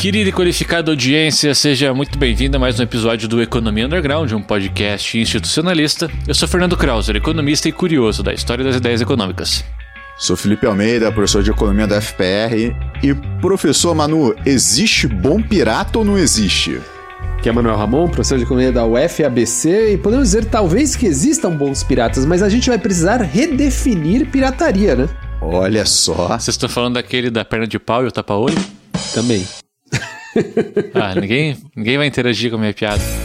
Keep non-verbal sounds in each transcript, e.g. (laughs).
Querida e qualificada audiência, seja muito bem-vinda a mais um episódio do Economia Underground, um podcast institucionalista. Eu sou Fernando Krauser, economista e curioso da história das ideias econômicas. Sou Felipe Almeida, professor de economia da FPR. E professor Manu, existe bom pirata ou não existe? Aqui é Manuel Ramon, professor de economia da UFABC, e podemos dizer talvez que existam bons piratas, mas a gente vai precisar redefinir pirataria, né? Olha só. Vocês estão falando daquele da perna de pau e o tapa-olho? Também. Ah, ninguém, ninguém vai interagir com a minha piada.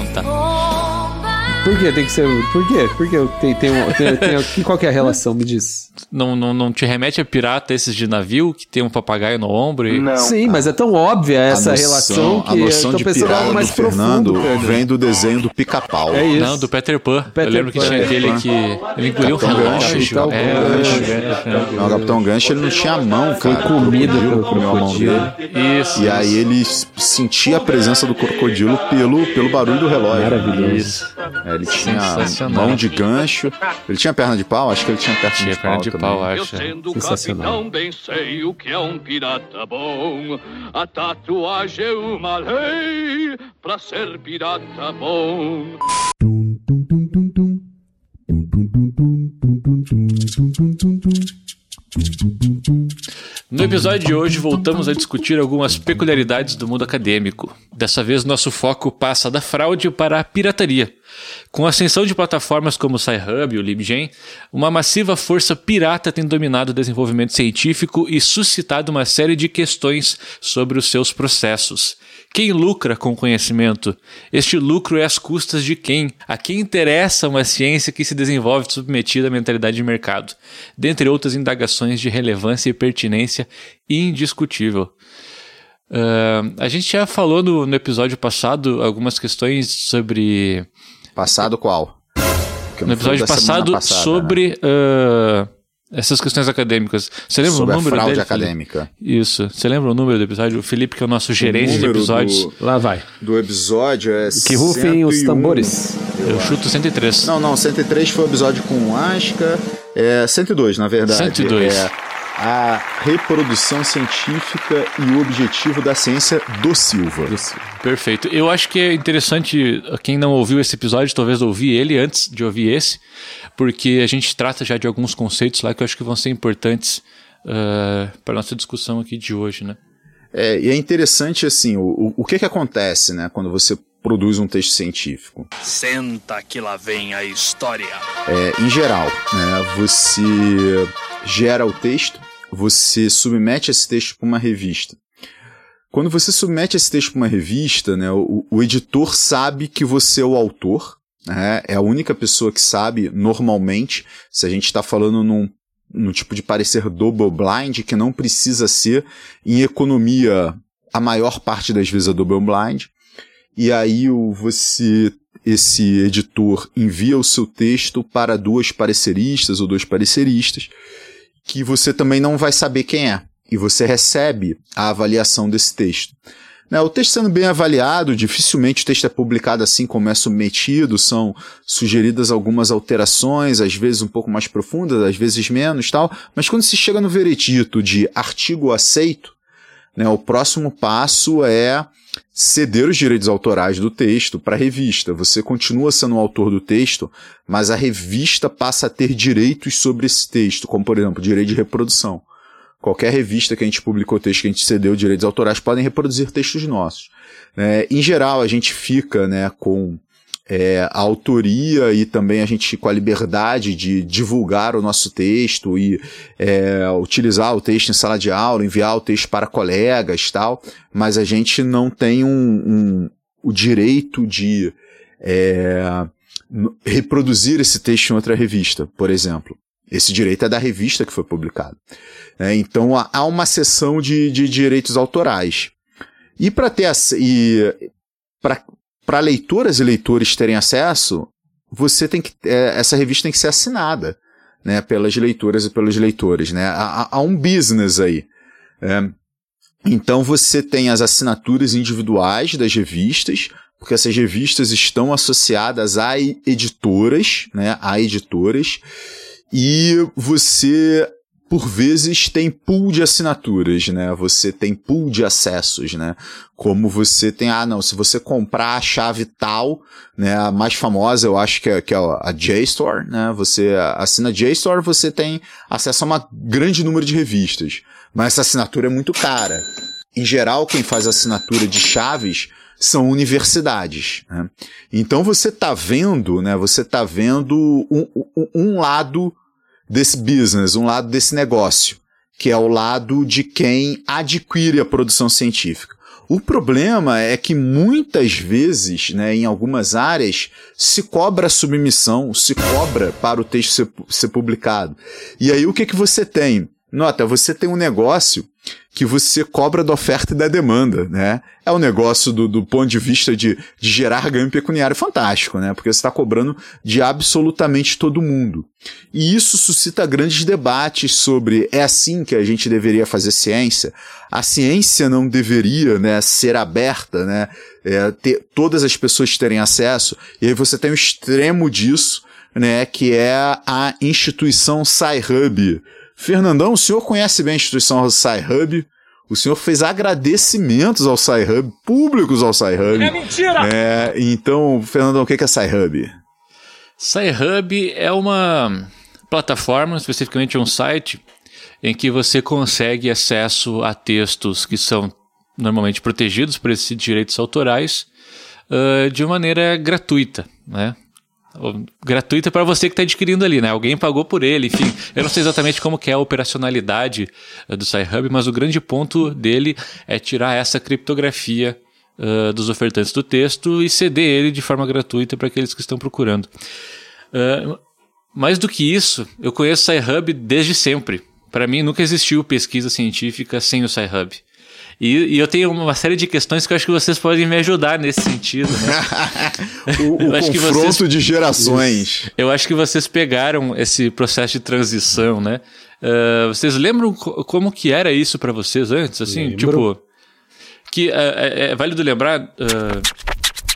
Por que tem que ser. Por quê? Por que tem, tem, um, tem, tem, qual que é a relação? Me diz. Não, não, não te remete a pirata esses de navio que tem um papagaio no ombro? E... Não. Sim, mas é tão óbvia essa noção, relação que a noção eu tô de pensando pirata algo mais do Fernando profundo. vem do desenho do pica-pau. É isso. Não, do Peter Pan. Peter eu lembro que Pan, tinha é. aquele que. Ele engoliu Capitão relógio. Gancho, Capitão é, Gancho. Não, o Capitão Gancho ele não tinha a mão, Foi cara. comido O pelo comeu a mão crocodilo. dele. Isso. E aí ele sentia a presença do crocodilo pelo, pelo barulho do relógio. Maravilhoso. Isso. É, ele tinha mão de gancho. Ele tinha perna de pau? Acho que ele tinha perna Tinha de perna pau de também. pau, Eu acho. sendo Sensacional. capitão bem sei o que é um pirata bom. A tatuagem é uma lei pra ser pirata bom. No episódio de hoje, voltamos a discutir algumas peculiaridades do mundo acadêmico. Dessa vez, nosso foco passa da fraude para a pirataria. Com a ascensão de plataformas como o SciHub e o LibGen, uma massiva força pirata tem dominado o desenvolvimento científico e suscitado uma série de questões sobre os seus processos. Quem lucra com o conhecimento? Este lucro é às custas de quem? A quem interessa uma ciência que se desenvolve submetida à mentalidade de mercado? Dentre outras indagações de relevância e pertinência indiscutível. Ah, a gente já falou no, no episódio passado algumas questões sobre. Passado qual? No episódio passado, passada, né? sobre ah, essas questões acadêmicas. Você lembra Sobre o a número fraude dele, Felipe? acadêmica. Isso. Você lembra o número do episódio? O Felipe, que é o nosso gerente de episódios. do- Lá vai. Do episódio é Que rufem os 101. tambores. Eu chuto 103. Não, não, 103 foi o episódio com Asca. É 102, na verdade. 102. É a reprodução científica e o objetivo da ciência do Silva. Perfeito. Eu acho que é interessante, quem não ouviu esse episódio, talvez ouvir ele antes de ouvir esse, porque a gente trata já de alguns conceitos lá que eu acho que vão ser importantes para a nossa discussão aqui de hoje, né? É, e é interessante assim, o, o, o que que acontece, né, quando você produz um texto científico? Senta que lá vem a história. É, em geral, né, você gera o texto, você submete esse texto para uma revista. Quando você submete esse texto para uma revista, né, o, o editor sabe que você é o autor, né, é a única pessoa que sabe, normalmente, se a gente está falando num, num tipo de parecer double blind, que não precisa ser, em economia, a maior parte das vezes é double blind, e aí você esse editor envia o seu texto para duas pareceristas ou dois pareceristas, que você também não vai saber quem é. E você recebe a avaliação desse texto. Né, o texto sendo bem avaliado, dificilmente o texto é publicado assim como é submetido, são sugeridas algumas alterações, às vezes um pouco mais profundas, às vezes menos tal, mas quando se chega no veredito de artigo aceito, né, o próximo passo é ceder os direitos autorais do texto para a revista. Você continua sendo o autor do texto, mas a revista passa a ter direitos sobre esse texto, como por exemplo, direito de reprodução. Qualquer revista que a gente publicou texto que a gente cedeu direitos autorais podem reproduzir textos nossos. É, em geral, a gente fica né, com é, a autoria e também a gente com a liberdade de divulgar o nosso texto e é, utilizar o texto em sala de aula, enviar o texto para colegas tal, mas a gente não tem um, um, o direito de é, reproduzir esse texto em outra revista, por exemplo. Esse direito é da revista que foi publicado. É, então há uma seção de, de direitos autorais. E para ter e para leitoras e leitores terem acesso, você tem que é, essa revista tem que ser assinada, né, pelas leitoras e pelos leitores, né? Há, há um business aí. É, então você tem as assinaturas individuais das revistas, porque essas revistas estão associadas a editoras, né, a editoras, e você por vezes tem pool de assinaturas, né? Você tem pool de acessos, né? Como você tem, ah, não, se você comprar a chave tal, né? A mais famosa, eu acho que é, que é a JSTOR, né? Você assina JSTOR, você tem acesso a um grande número de revistas. Mas essa assinatura é muito cara. Em geral, quem faz assinatura de chaves são universidades. Né? Então você está vendo, né? Você está vendo um, um, um lado desse business, um lado desse negócio, que é o lado de quem adquire a produção científica. O problema é que muitas vezes, né, em algumas áreas, se cobra submissão, se cobra para o texto ser, ser publicado. E aí o que, que você tem? Nota, você tem um negócio que você cobra da oferta e da demanda, né? É um negócio do, do ponto de vista de, de gerar ganho pecuniário fantástico, né? Porque você está cobrando de absolutamente todo mundo. E isso suscita grandes debates sobre é assim que a gente deveria fazer ciência? A ciência não deveria, né, ser aberta, né? É, ter, todas as pessoas terem acesso. E aí você tem o extremo disso, né? Que é a instituição Sci-Hub, Fernandão, o senhor conhece bem a instituição Sci-Hub? O senhor fez agradecimentos ao Sci-Hub, públicos ao Sci-Hub. É mentira! É, então, Fernandão, o que é Sci-Hub? Sci-Hub é uma plataforma, especificamente um site, em que você consegue acesso a textos que são normalmente protegidos por esses direitos autorais uh, de maneira gratuita, né? Gratuita para você que está adquirindo ali, né? Alguém pagou por ele, enfim. Eu não sei exatamente como que é a operacionalidade uh, do SciHub, mas o grande ponto dele é tirar essa criptografia uh, dos ofertantes do texto e ceder ele de forma gratuita para aqueles que estão procurando. Uh, mais do que isso, eu conheço o SciHub desde sempre. Para mim, nunca existiu pesquisa científica sem o SciHub. E, e, eu tenho uma série de questões que eu acho que vocês podem me ajudar nesse sentido. Né? (laughs) o, o confronto vocês, de gerações. Eu acho que vocês pegaram esse processo de transição, né? Uh, vocês lembram como que era isso para vocês antes? Assim, Lembro. tipo, que uh, é, é, válido lembrar. Uh,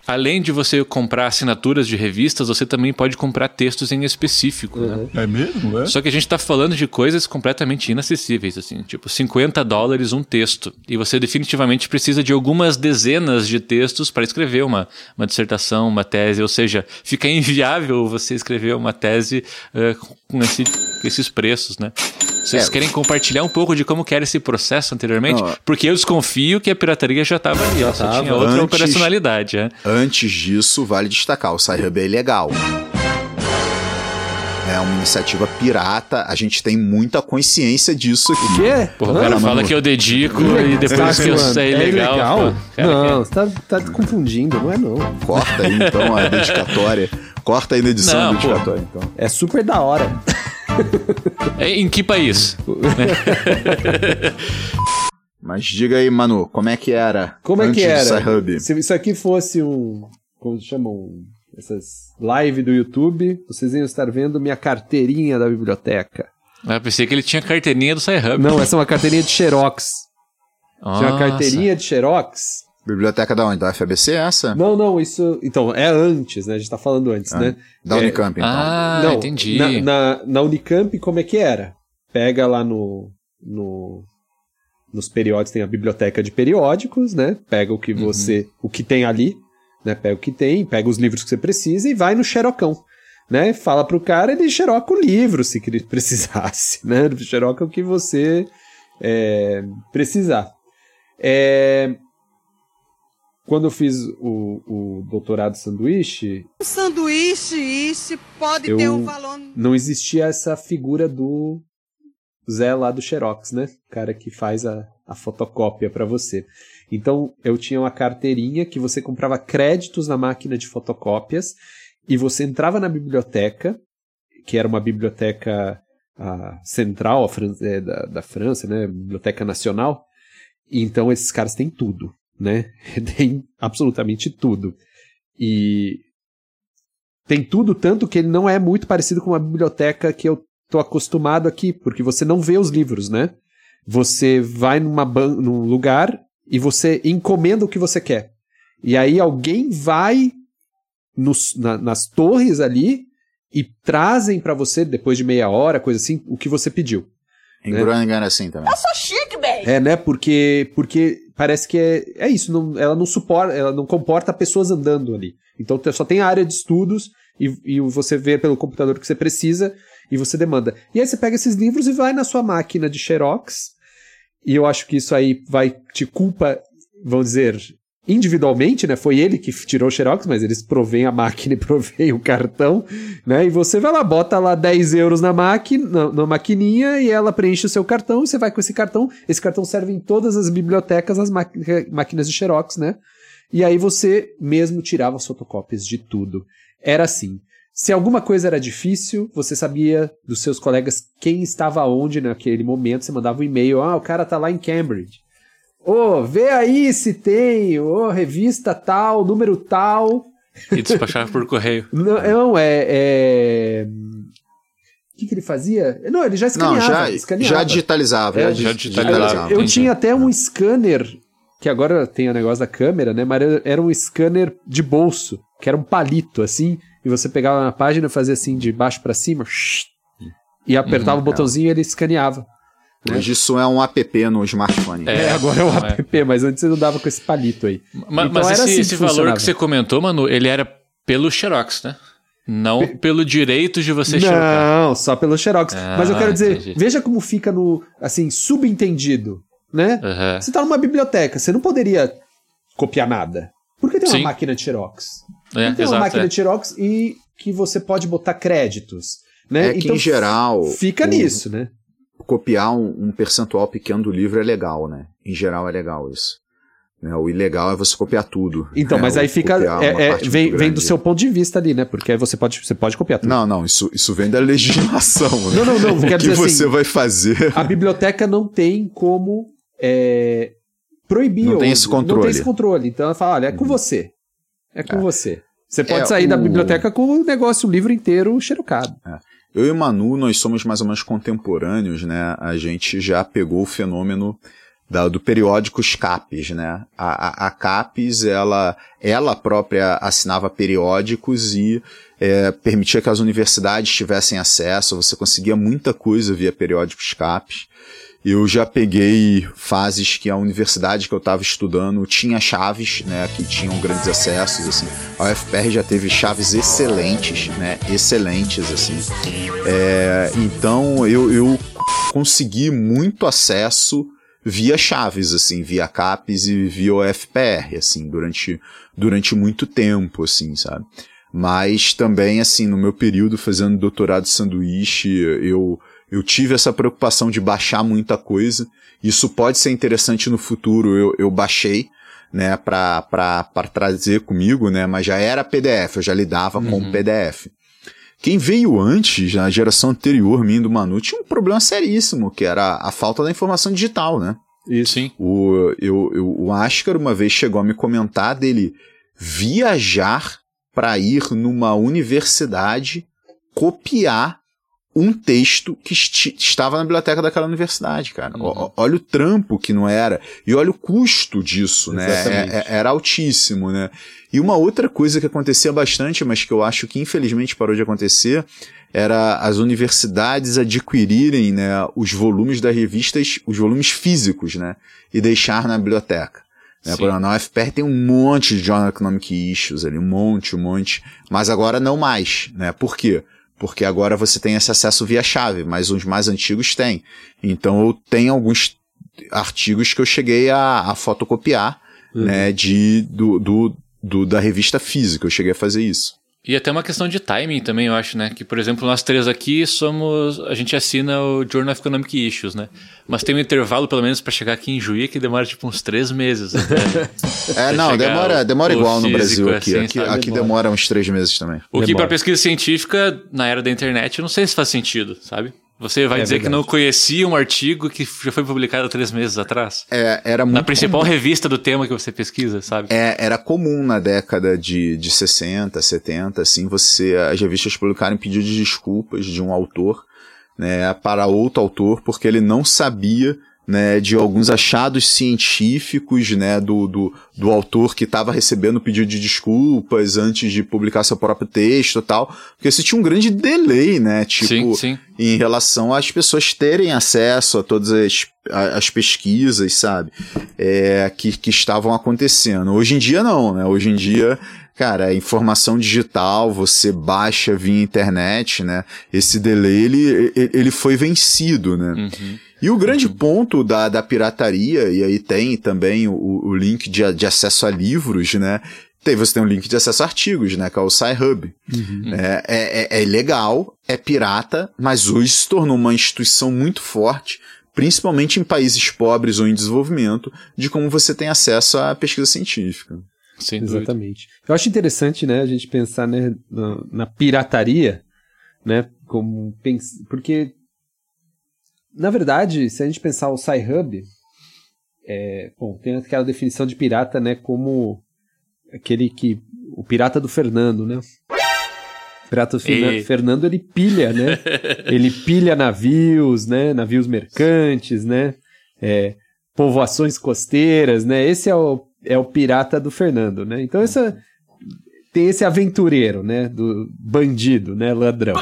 além de você comprar assinaturas de revistas, você também pode comprar textos em específico. Né? Uhum. Né? É mesmo? É? Só que a gente está falando de coisas completamente inacessíveis, assim, tipo 50 dólares um texto. E você definitivamente precisa de algumas dezenas de textos para escrever uma, uma dissertação, uma tese, ou seja, fica inviável você escrever uma tese uh, com, esse, com esses preços, né? Vocês é. querem compartilhar um pouco de como que era esse processo anteriormente? Não, Porque eu desconfio que a pirataria já estava ali, já tava. tinha outra antes, operacionalidade. É. Antes disso, vale destacar, o Sci-Hub é ilegal. É uma iniciativa pirata, a gente tem muita consciência disso aqui. O quê? Porra, o cara fala que eu dedico e depois que eu sair é legal. ilegal? não, você tá, tá confundindo, não é não. Corta aí então a dedicatória. Corta aí na edição não, dedicatória, então. É super da hora. É, em que país? (laughs) Mas diga aí, Manu, como é que era? Como é que era? Se isso aqui fosse um. Como chamam? Essas live do YouTube, vocês iam estar vendo minha carteirinha da biblioteca. Ah, eu pensei que ele tinha carteirinha do Sci-Hub. Não, essa é uma carteirinha de Xerox. Nossa. Tinha uma carteirinha de Xerox Biblioteca da onde? Da FABC é essa? Não, não, isso. Então, é antes, né? A gente tá falando antes, ah, né? Da é, Unicamp, então. Ah, não, entendi. Na, na, na, Unicamp, como é que era? Pega lá no. no nos periódicos, tem a biblioteca de periódicos, né? Pega o que uhum. você. Uhum. o que tem ali, né? Pega o que tem, pega os livros que você precisa e vai no xerocão. Né? Fala pro cara, ele xeroca o livro se (laughs) precisasse, né? Xeroca o que você é, precisar. É, quando eu fiz o, o doutorado sanduíche. Um sanduíche, isso pode ter um valor. Não existia essa figura do Zé lá do Xerox, né? O cara que faz a, a fotocópia para você. Então eu tinha uma carteirinha que você comprava créditos na máquina de fotocópias e você entrava na biblioteca, que era uma biblioteca a, central a, é, da, da França, né? Biblioteca Nacional. E então esses caras têm tudo né? (laughs) Tem absolutamente tudo. E tem tudo tanto que ele não é muito parecido com uma biblioteca que eu tô acostumado aqui, porque você não vê os livros, né? Você vai numa num lugar e você encomenda o que você quer. E aí alguém vai nos, na, nas torres ali e trazem para você, depois de meia hora, coisa assim, o que você pediu. Em né? Groningen era assim também. É, né? Porque, porque parece que é, é isso. não- ela não suporta, ela não comporta pessoas andando ali. Então só tem a área de estudos e, e você vê pelo computador que você precisa e você demanda. E aí você pega esses livros e vai na sua máquina de Xerox. E eu acho que isso aí vai te culpa, vamos dizer, individualmente, né? Foi ele que tirou o Xerox, mas eles provêm a máquina e (laughs) provêm o cartão, né? E você vai lá, bota lá 10 euros na máquina, na, na maquininha, e ela preenche o seu cartão, e você vai com esse cartão. Esse cartão serve em todas as bibliotecas, as máquinas de Xerox, né? E aí você mesmo tirava as fotocópias de tudo. Era assim. Se alguma coisa era difícil, você sabia dos seus colegas quem estava onde naquele momento, você mandava um e-mail, ah, o cara tá lá em Cambridge. Ô, vê aí se tem, ô, revista tal, número tal. E despachava por correio. (laughs) Não, não, é. é... O que, que ele fazia? Não, ele já Não, escaneava. já, escaneava. já digitalizava. É, di- já digitalizava. Eu, eu tinha até um scanner, que agora tem o negócio da câmera, né? Mas era- um scanner de bolso, que era um palito, assim, e você pegava na página, fazia assim, de baixo pra cima, e apertava Uhum. o botãozinho e ele escaneava. Hoje isso é um app no smartphone. É. É, agora é um é. app, mas antes você não dava com esse palito aí. Ma- Então mas era esse, assim esse valor que você comentou, mano, ele era pelo Xerox, né? Não pelo direito de você xerocar. Não, só pelo Xerox. Ah, mas eu quero dizer, entendi. veja como fica no, assim, subentendido, né? Aham. Você tá numa biblioteca, você não poderia copiar nada. Por que tem uma Sim. máquina de Xerox? É, tem uma exato, máquina é. de Xerox e que você pode botar créditos, né? É que, em geral, Fica o- nisso, né? Copiar um, um percentual pequeno do livro é legal, né? Em geral é legal isso. Né? O ilegal é você copiar tudo. Então, né? mas aí Ou fica. copiar é- é, vem, vem do seu ponto de vista ali, né? Porque aí você pode, você pode copiar tudo. Não, não, isso, isso vem da legislação. né? Não, não, não, O (laughs) que dizer você assim- vai fazer. A biblioteca não tem como é, proibir. Não tem esse Não tem controle. esse controle. Então ela fala: olha, é com você. É com você. Você pode É, sair da o- biblioteca com o negócio, o livro inteiro xerocado. Eu e Manu, nós somos mais ou menos contemporâneos, né? A gente já pegou o fenômeno da- do periódico Capes, né? A, a, a Capes, ela, ela própria assinava periódicos e é, permitia que as universidades tivessem acesso, você conseguia muita coisa via periódicos Capes. Eu já peguei fases que a universidade que eu estava estudando tinha chaves, né, que tinham grandes acessos, assim. A UFPR já teve chaves excelentes, né, excelentes, assim. É, então eu, eu consegui muito acesso via chaves, assim, via CAPES e via UFPR, assim, durante, durante muito tempo, assim, sabe? Mas também, assim, no meu período fazendo doutorado sanduíche, eu, eu tive essa preocupação de baixar muita coisa. Isso pode ser interessante no futuro, eu, eu baixei, né, pra, pra, pra trazer comigo, né, mas já era PDF, eu já lidava com o PDF. Quem veio antes, na geração anterior, e do Manu, tinha um problema seríssimo, que era a falta da informação digital, né? Isso. Sim. O, eu, eu, o Ascar uma vez chegou a me comentar dele viajar para ir numa universidade copiar um texto que estava na biblioteca daquela universidade, cara. Uhum. O- olha o trampo que não era e olha o custo disso, né? É- é- era altíssimo, né? E uma outra coisa que acontecia bastante, mas que eu acho que infelizmente parou de acontecer, era as universidades adquirirem, né, os volumes das revistas, os volumes físicos, né, e deixar na biblioteca. Né, por exemplo, na UFPR tem um monte de Journal Economic Issues ali, um monte, um monte, mas agora não mais, né? Por quê? Porque agora você tem esse acesso via chave, mas os mais antigos têm. Então eu tenho alguns artigos que eu cheguei a, a fotocopiar, né, de, do, do, do- da revista física, eu cheguei a fazer isso. E até uma questão de timing também, eu acho, né? Que, por exemplo, nós três aqui somos. A gente assina o Journal of Economic Issues, né? Mas tem um intervalo, pelo menos, para chegar aqui em Juí, que demora tipo uns três meses. até. (laughs) É, não, demora, demora igual no Brasil aqui. assim, aqui, aqui demora uns três meses também. O que Demora. para pesquisa científica, na era da internet, eu não sei se faz sentido, sabe? Você vai É dizer que verdade. não conhecia um artigo que já foi publicado três meses atrás? É, era Na muito principal revista do tema que você pesquisa, sabe? É, era comum na década de, de 60, 70, assim, você, as revistas publicarem pedido de desculpas de um autor, né, para outro autor, porque ele não sabia né, de alguns achados científicos, né, do, do, do autor que estava recebendo pedido de desculpas antes de publicar seu próprio texto e tal, porque você tinha um grande delay, né, tipo, Sim, sim. em relação às pessoas terem acesso a todas as, a- as pesquisas, sabe, é, que, que estavam acontecendo. Hoje em dia não, né, hoje em dia Cara, informação digital, você baixa via internet, né? Esse delay, ele, ele- ele foi vencido, né? Uhum. E o grande ponto da, da pirataria, e aí tem também o, o link de, de acesso a livros, né? Tem, você tem um link de acesso a artigos, né? Que é o SciHub. É, é, é, é legal, é pirata, mas hoje se tornou uma instituição muito forte, principalmente em países pobres ou em desenvolvimento, de como você tem acesso à pesquisa científica. Sem dúvida. Exatamente. Eu acho interessante, né, a gente pensar né, na, na pirataria, né, como pens... porque na verdade, se a gente pensar o Sci-Hub, é, bom, tem aquela definição de pirata, né, como aquele que o pirata do Fernando, né? O pirata do Ferna- E- Fernando, ele pilha, né? (laughs) ele pilha navios, né, navios mercantes, né? É, povoações costeiras, né? Esse é o, é o pirata do Fernando, né? Então essa tem esse aventureiro, né? Do bandido, né? Ladrão.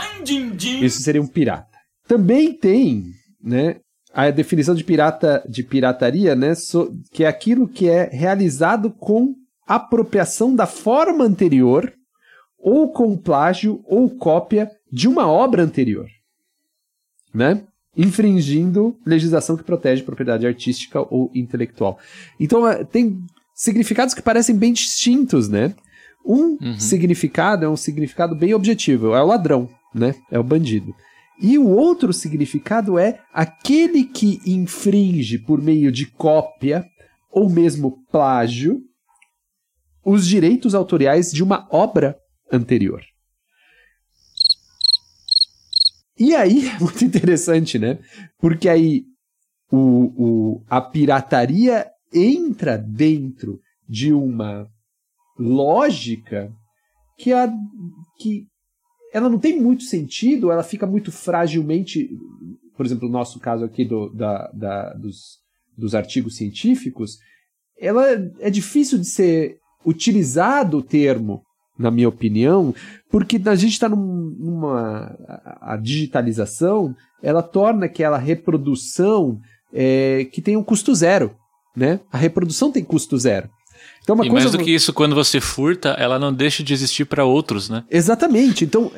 Isso seria um pirata. Também tem, né? A definição de pirata de pirataria, né? so- que é aquilo que é realizado com apropriação da forma anterior ou com plágio ou cópia de uma obra anterior, né? Infringindo legislação que protege propriedade artística ou intelectual. Então, eh, tem significados que parecem bem distintos, né? Um significado é um significado bem objetivo, é o ladrão, né? É o bandido. E o outro significado é aquele que infringe por meio de cópia ou mesmo plágio os direitos autoriais de uma obra anterior. E aí, (laughs) é muito interessante, né? Porque aí o, o, a pirataria entra dentro de uma lógica que, a, que ela não tem muito sentido, ela fica muito fragilmente. Por exemplo, o nosso caso aqui do, da, da- dos, dos artigos científicos, ela é difícil de ser utilizado o termo, na minha opinião, porque a gente está numa. A digitalização ela torna aquela reprodução é, que tem um custo zero. Né? A reprodução tem custo zero. Então, uma e coisa mais do que isso, quando você furta, ela não deixa de existir para outros, né? Exatamente. Então,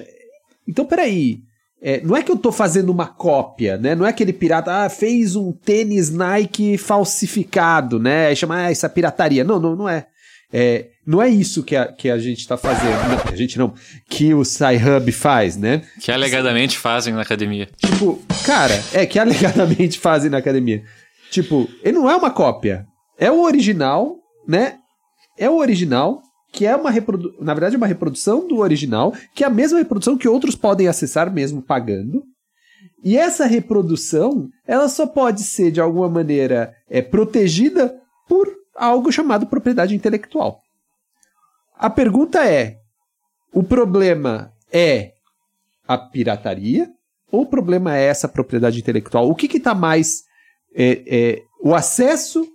então peraí. É, não é que eu tô fazendo uma cópia, né? Não é aquele pirata, ah, fez um tênis Nike falsificado, né? Aí chama, ah, é pirataria. Não, não, não é. É, não é isso que a, que a gente tá fazendo. Não, a gente não. Que o Sci-Hub faz, né? Que alegadamente fazem na academia. Tipo, cara, é que alegadamente fazem na academia. Tipo, ele não é uma cópia. É o original, né? É o original, que é uma reprodução. Na verdade, uma reprodução do original, que é a mesma reprodução que outros podem acessar mesmo pagando. E essa reprodução, ela só pode ser, de alguma maneira, é, protegida por algo chamado propriedade intelectual. A pergunta é: o problema é a pirataria ou o problema é essa propriedade intelectual? O que está mais. é, é, o acesso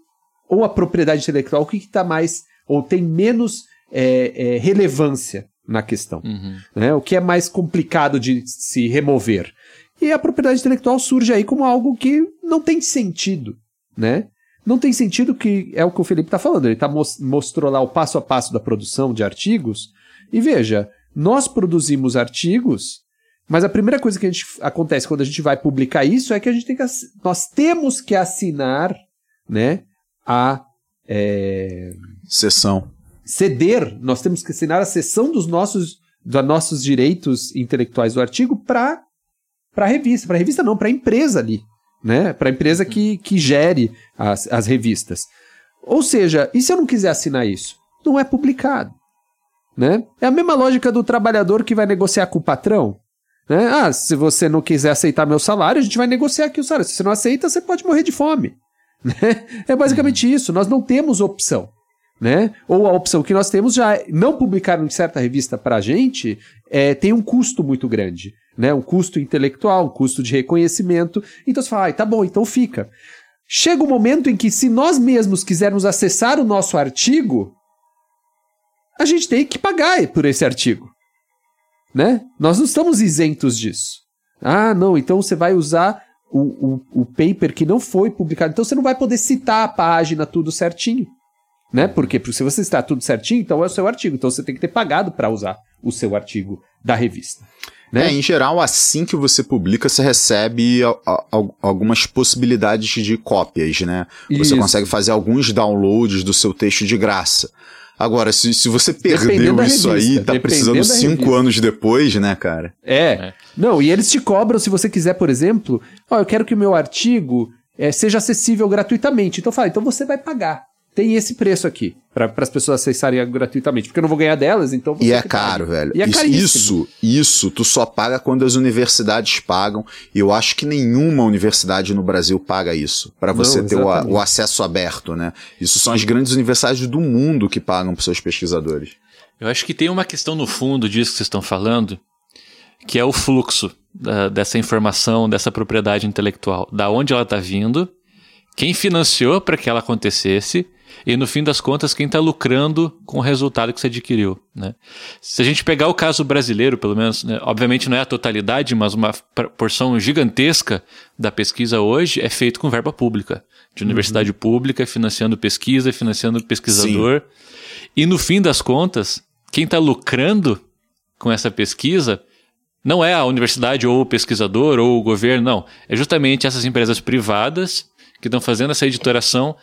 ou a propriedade intelectual? O que está mais. ou tem menos é, é, relevância na questão? Uhum. né? O que é mais complicado de se remover. E a propriedade intelectual surge aí como algo que não tem sentido, né? Não tem sentido que é o que o Felipe está falando. Ele tá, mos- mostrou lá o passo a passo da produção de artigos. E veja, nós produzimos artigos, mas a primeira coisa que gente, acontece quando a gente vai publicar isso é que a gente tem que nós temos que assinar, né, a é, Sessão. ceder, nós temos que assinar a cessão dos nossos, dos nossos direitos intelectuais do artigo para a revista. Para a revista não, para a empresa ali. Né? Para a empresa que, que gere as, as revistas. Ou seja, e se eu não quiser assinar isso? Não é publicado. Né? É a mesma lógica do trabalhador que vai negociar com o patrão. Né? Ah, se você não quiser aceitar meu salário, a gente vai negociar aqui o salário. Se você não aceita, você pode morrer de fome. Né? É basicamente isso. Nós não temos opção. Né? Ou a opção que nós temos já é não publicar em certa revista para a gente é, tem um custo muito grande, né? Um custo intelectual, um custo de reconhecimento. Então você fala, ah, tá bom, então fica. chega o um momento em que, se nós mesmos quisermos acessar o nosso artigo, a gente tem que pagar por esse artigo. Né? Nós não estamos isentos disso. Ah, não, então você vai usar o, o, o paper que não foi publicado. Então você não vai poder citar a página tudo certinho. Né? Porque se você está tudo certinho, então é o seu artigo. Então você tem que ter pagado para usar o seu artigo da revista. Né? É, em geral, assim que você publica, você recebe a, a, algumas possibilidades de cópias, né? Isso. Você consegue fazer alguns downloads do seu texto de graça. Agora, se, se você perdeu isso aí, tá precisando cinco anos depois, né, cara? É. é. Não, e eles te cobram, se você quiser, por exemplo, ó, oh, eu quero que o meu artigo é, seja acessível gratuitamente. Então fala, então você vai pagar tem esse preço aqui para as pessoas acessarem gratuitamente, porque eu não vou ganhar delas, então E é caro, velho. E é isso, isso, isso, tu só paga quando as universidades pagam, e eu acho que nenhuma universidade no Brasil paga isso, para você não, ter o, o, acesso aberto, né? Isso são as grandes universidades do mundo que pagam para seus pesquisadores. Eu acho que tem uma questão no fundo disso que vocês estão falando, que é o fluxo da, dessa informação, dessa propriedade intelectual, da onde ela está vindo, quem financiou para que ela acontecesse e no fim das contas quem está lucrando com o resultado que você adquiriu. Né? Se a gente pegar o caso brasileiro, pelo menos, né, obviamente não é a totalidade, mas uma porção gigantesca da pesquisa hoje é feito com verba pública, de uhum. universidade uhum. pública, financiando pesquisa, financiando pesquisador. Sim. E no fim das contas, quem está lucrando com essa pesquisa não é a universidade ou o pesquisador ou o governo, não. É justamente essas empresas privadas que estão fazendo essa editoração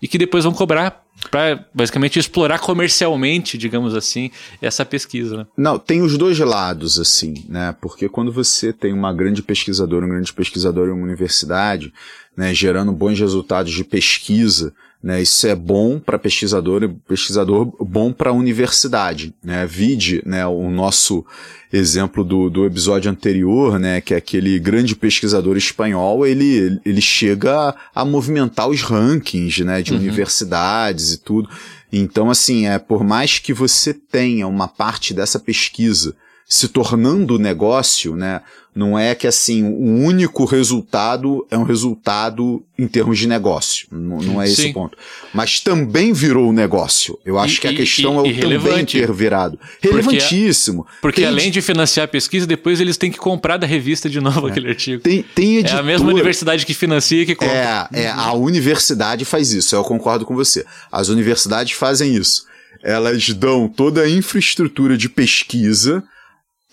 e que depois vão cobrar para basicamente explorar comercialmente, digamos assim, essa pesquisa. Né? Não, tem os dois lados, assim, né? Porque quando você tem uma grande pesquisadora, um grande pesquisador em uma universidade, né, gerando bons resultados de pesquisa, né, isso é bom para pesquisador, pesquisador bom para a universidade. Né? Vide né, o nosso exemplo do, do episódio anterior, né, que é aquele grande pesquisador espanhol, ele, ele chega a, movimentar os rankings né, de uhum. universidades e tudo. Então, assim, é por mais que você tenha uma parte dessa pesquisa se tornando negócio, né? Não é que assim, o único resultado é um resultado em termos de negócio. Não, não é esse Sim. o ponto. Mas também virou negócio. Eu acho e, que a questão e, é o também ter virado. Relevantíssimo. Porque, porque além de... financiar a pesquisa, depois eles têm que comprar da revista de novo é. aquele artigo. Tem, tem. É a mesma universidade que financia que compra. É, é, a universidade faz isso. Eu concordo com você. As universidades fazem isso. Elas dão toda a infraestrutura de pesquisa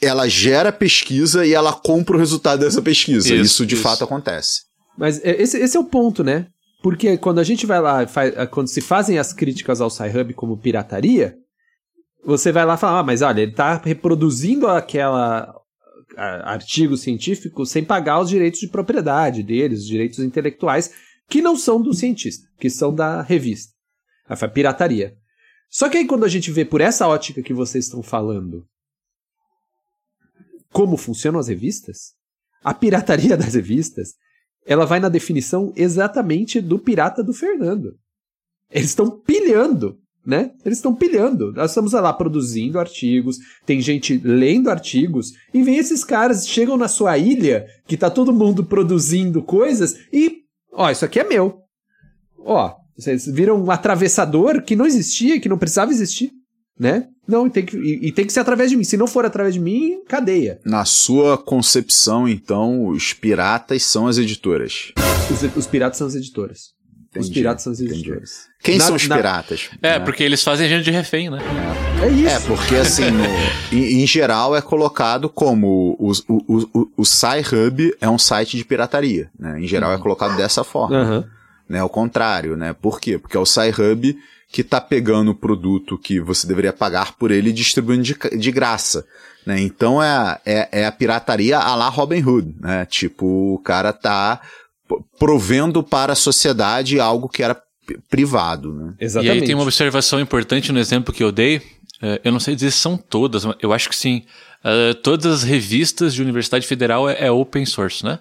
ela gera pesquisa e ela compra o resultado dessa pesquisa. Isso, isso de isso. fato acontece. Mas é, esse, esse é o ponto, né? Porque quando a gente vai lá, faz, quando se fazem as críticas ao Sci-Hub como pirataria, você vai lá falar, ah, mas olha, ele está reproduzindo aquela artigo científico sem pagar os direitos de propriedade deles, os direitos intelectuais, que não são do cientista, que são da revista. A pirataria. Só que aí quando a gente vê por essa ótica que vocês estão falando, como funcionam as revistas, a pirataria (laughs) das revistas, ela vai na definição exatamente do pirata do Fernando. Eles estão pilhando, né? Eles estão pilhando. Nós estamos lá produzindo artigos, tem gente lendo artigos, e vem esses caras, chegam na sua ilha, que tá todo mundo produzindo coisas, e, ó, isso aqui é meu. Ó, vocês viram um atravessador que não existia, que não precisava existir, né? Não, e tem, que, e, e, tem que ser através de mim. Se não for através de mim, cadeia. Na sua concepção, então, os piratas são as editoras. Os, os piratas são as editoras. Entendi, os piratas são as editoras. Entendi. Quem na, são os na... piratas? É, né? porque eles fazem gente de refém, né? É, é isso. É, porque assim, no, em, em, geral é colocado como o, o, o, o Sci-Hub é um site de pirataria, né? Em geral é colocado dessa forma. Uhum. Né? O contrário, né? Por quê? Porque é o Sci-Hub que está pegando o produto que você deveria pagar por ele e distribuindo de, de graça. Né? Então é, é, é, a pirataria a la Robin Hood. Né? Tipo, o cara tá provendo para a sociedade algo que era privado. Né? Exatamente. E aí tem uma observação importante no exemplo que eu dei. É, eu não sei dizer se são todas, mas eu acho que sim. Uh, todas as revistas de Universidade Federal é, é open source, né?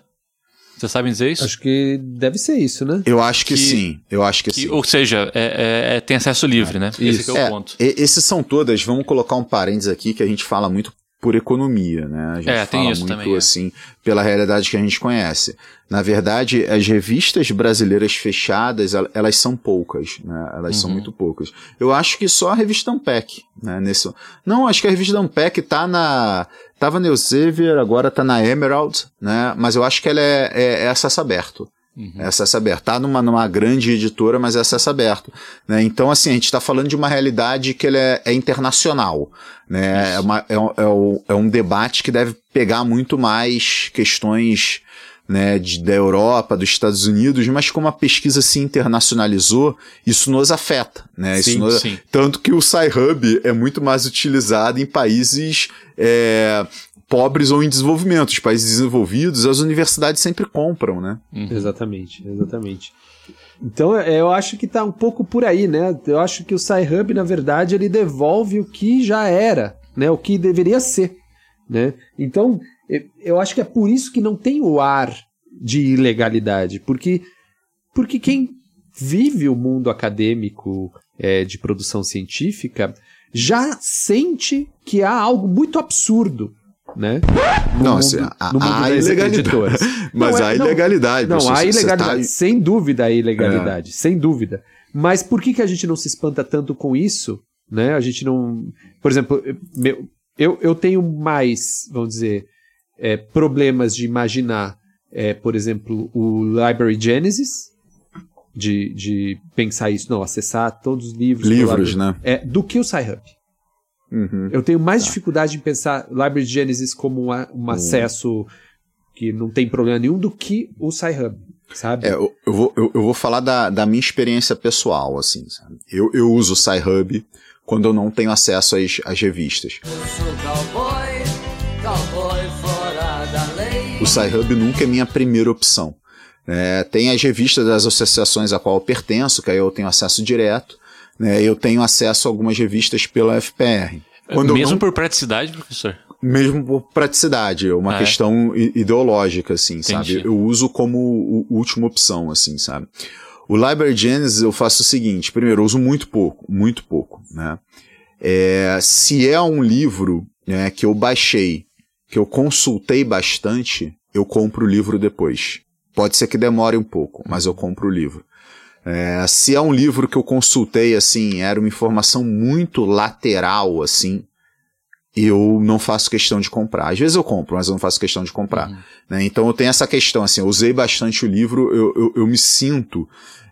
Vocês sabem dizer isso? Acho que deve ser isso, né? Eu acho que, que sim. Eu acho que, que, sim. Ou seja, é, é, é tem acesso livre, né? Isso. Esse é o ponto. esses são todas, vamos colocar um parênteses aqui que a gente fala muito por economia, né? A gente É, tem fala isso muito também, é. assim pela realidade que a gente conhece. Na verdade, as revistas brasileiras fechadas, el- elas são poucas, né? Elas são Uhum. muito poucas. Eu acho que só a revista Ampec, né? Nesse... Não, acho que a revista Ampec tá na tava no Elsevier, agora tá na Emerald, né? Mas eu acho que ela é, é, é acesso aberto. Uhum. É acesso aberto. Tá numa, numa grande editora, mas é acesso aberto. Né? Então, assim, a gente está falando de uma realidade que ela é, é internacional. Né? É, uma- é é um- é um debate que deve pegar muito mais questões né, de, da Europa, dos Estados Unidos, mas como a pesquisa se internacionalizou, isso nos afeta. Né? Isso Sim, nos- sim. Tanto que o Sci-Hub é muito mais utilizado em países é, pobres ou em desenvolvimento. Os países desenvolvidos, as universidades sempre compram, né? Uhum. Exatamente, exatamente. Então é, eu acho que tá um pouco por aí, né? Eu acho que o Sci-Hub, na verdade, ele devolve o que já era, né? O que deveria ser, né? Então, eu- acho que é por isso que não tem o ar de ilegalidade, porque porque quem vive o mundo acadêmico é, de produção científica já sente que há algo muito absurdo, né? No Não, mundo, assim, há- no mundo há ilegalidade. (laughs) Mas Não, é- há não, ilegalidade. não, há Você- você ilegalidade. tá- Sem dúvida há ilegalidade, sem dúvida. Mas por que, que a gente não se espanta tanto com isso? Né? A gente não. Por exemplo, eu, eu tenho mais, vamos dizer, é, problemas de imaginar, é, por exemplo, o Library Genesis, de, de pensar isso, não, acessar todos os livros. do Livros, né? É, do que o Sci-Hub. Uhum. Eu tenho mais dificuldade em pensar Library Genesis como uma- um acesso que não tem problema nenhum do que o Sci-Hub, sabe? É, eu, eu vou, eu, eu vou falar da, da minha experiência pessoal, assim, sabe? Eu, eu uso o Sci-Hub quando eu não tenho acesso às, às revistas. O Sci-Hub nunca é minha primeira opção. É, tem as revistas das associações a qual eu pertenço, que aí eu tenho acesso direto. Né, eu tenho acesso a algumas revistas pela FPR. Quando eu Mesmo não- por praticidade, professor? mesmo por praticidade, é uma Ah, é? questão i- ideológica, assim, Entendi. sabe? Eu uso como última opção, assim, sabe? O Library Genesis eu faço o seguinte, primeiro, eu uso muito pouco, muito pouco, né? É, se é um livro né, que eu baixei, que eu consultei bastante, eu compro o livro depois. Pode ser que demore um pouco, mas eu compro o livro. É, se é um livro que eu consultei, assim, era uma informação muito lateral, assim, eu não faço questão de comprar. Às vezes eu compro, mas eu não faço questão de comprar. né? Então eu tenho essa questão, assim, eu usei bastante o livro, eu, eu, eu me sinto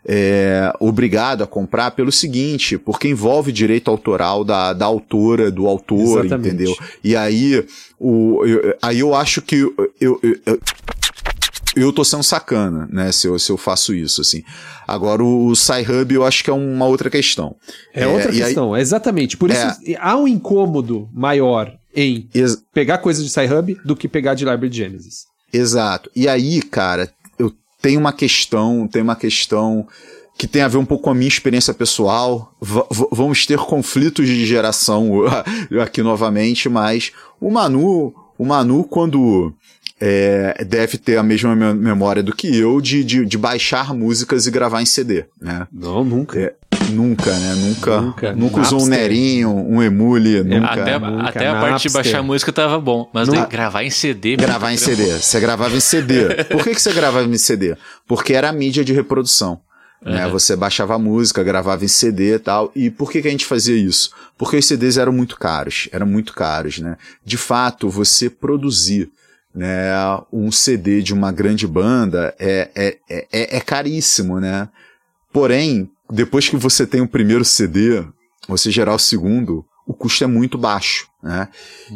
é, obrigado a comprar pelo seguinte, porque envolve direito autoral da, da autora, do autor, Exatamente. entendeu? E aí, o, eu, aí eu acho que eu, eu, eu, eu tô sendo sacana, né, se eu, se eu faço isso, assim. Agora, o Sci-Hub eu acho que é uma outra questão. É, outra e aí- questão, exatamente. Por isso há um incômodo maior em pegar coisa de Sci-Hub do que pegar de Library Genesis. Exato. E aí, cara, tenho uma questão, tem uma questão que tem a ver um pouco com a minha experiência pessoal. V- vamos ter conflitos de geração (laughs) aqui novamente, mas o Manu, o Manu quando é, deve ter a mesma me- memória do que eu de, de, de baixar músicas e gravar em CD, né? Não, nunca. É, nunca, né? Nunca, Nunca. nunca, usou um. Nerinho, um Emule, nunca. até nunca. até a parte de baixar música tava bom, mas daí gravar em CD... Gravar em CD. Você gravava em CD. Por que, que você gravava em CD? Porque era a mídia de reprodução. Né? Você baixava a música, gravava em CD e tal. E por que, que a gente fazia isso? Porque os CDs eram muito caros. Eram muito caros, né? De fato, você produzir né, um CD de uma grande banda é, é, é, é caríssimo, né? Porém, depois que você tem o primeiro CD, você gerar o segundo, o custo é muito baixo, né?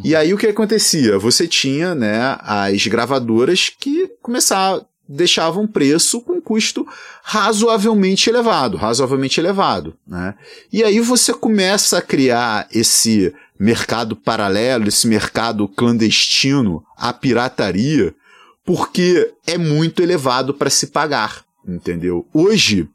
E aí o que acontecia? Você tinha, né, as gravadoras que começavam deixavam um preço com custo razoavelmente elevado, razoavelmente elevado, né? E aí você começa a criar esse mercado paralelo, esse mercado clandestino, a pirataria, porque é muito elevado para se pagar, entendeu? Hoje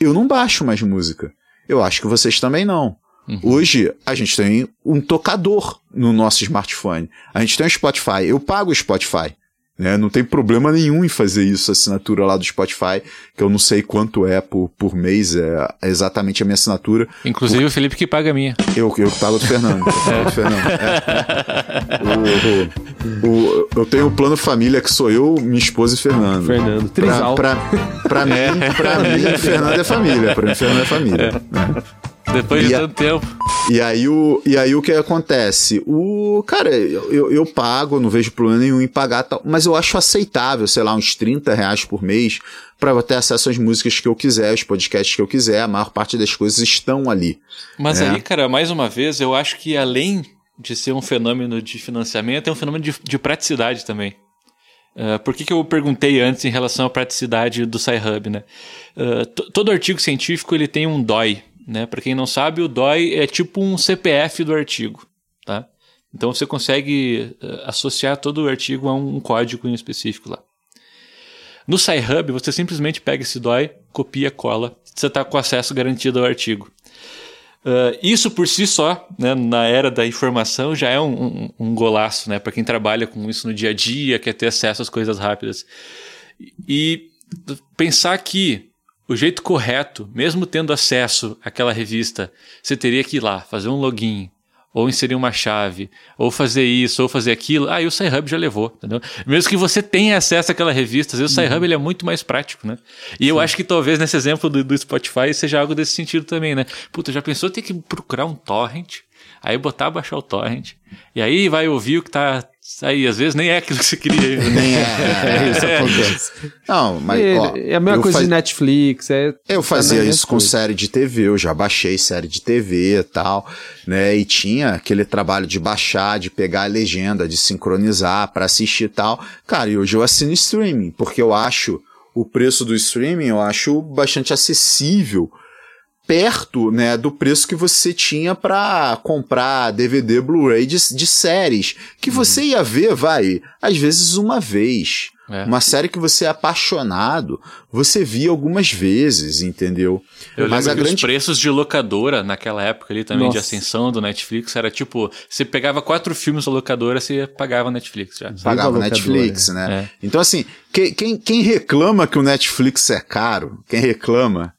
eu não baixo mais música. Eu acho que vocês também não. Hoje a gente tem um tocador no nosso smartphone. A gente tem o Spotify. Eu pago o Spotify. Né? Não tem problema nenhum em fazer isso, a assinatura lá do Spotify, que eu não sei quanto é por, por mês, é exatamente a minha assinatura. Inclusive por... o Felipe que paga a minha. Eu, eu pago do Fernando. Eu, pago do Fernando. É. O, o, o, eu tenho o plano família que sou eu, minha esposa e Fernando. Fernando, trisal. Pra, pra, pra mim, pra mim, Fernando é família. Pra mim, Fernando é família. É. Né? Depois de tanto tempo. E aí, o, e aí o que acontece? O cara, eu, eu pago, não vejo problema nenhum em pagar tal, mas eu acho aceitável, sei lá, uns 30 reais por mês para ter acesso às músicas que eu quiser, os podcasts que eu quiser, a maior parte das coisas estão ali. Mas né? aí, cara, mais uma vez, eu acho que além de ser um fenômeno de financiamento, é um fenômeno de, de praticidade também. Uh, por que, que eu perguntei antes em relação à praticidade do SciHub, né? Uh, todo artigo científico ele tem um DOI, né? Para quem não sabe, o DOI é tipo um CPF do artigo, tá? Então você consegue uh, associar todo o artigo a um, um código em específico lá. No SciHub, você simplesmente pega esse DOI, copia, cola, você está com acesso garantido ao artigo. Uh, isso por si só, né, na era da informação, já é um, um, um golaço né, para quem trabalha com isso no dia a dia, quer ter acesso às coisas rápidas. E pensar que o jeito correto, mesmo tendo acesso àquela revista, você teria que ir lá, fazer um login, ou inserir uma chave, ou fazer isso, ou fazer aquilo. Ah, e o SciHub já levou, entendeu? Mesmo que você tenha acesso àquela revista, às vezes o SciHub uhum. ele é muito mais prático, né? E Sim. eu acho que talvez nesse exemplo do, do, Spotify seja algo desse sentido também, né? Puta, já pensou ter que procurar um torrent, aí botar, baixar o torrent, e aí vai ouvir o que tá aí, às vezes nem é aquilo que você queria. (laughs) nem é, é, isso acontece. Não, mas. Ó, é a mesma coisa faz... de Netflix. É, eu fazia isso com série de TV, eu já baixei série de TV e tal, né? E tinha aquele trabalho de baixar, de pegar a legenda, de sincronizar para assistir e tal. Cara, e hoje eu assino streaming, porque eu acho o preço do streaming, eu acho bastante acessível perto né, do preço que você tinha para comprar DVD Blu-ray de, de, séries, que uhum. você ia ver, vai, às vezes uma vez. É. Uma série que você é apaixonado, você via algumas vezes, entendeu? Eu Mas a grande... os preços de locadora naquela época ali também, Nossa. de ascensão do Netflix, era tipo, você pegava quatro filmes da locadora, você pagava Netflix já. Pagava Netflix, né? É. Então assim, quem, quem reclama que o Netflix é caro, quem reclama,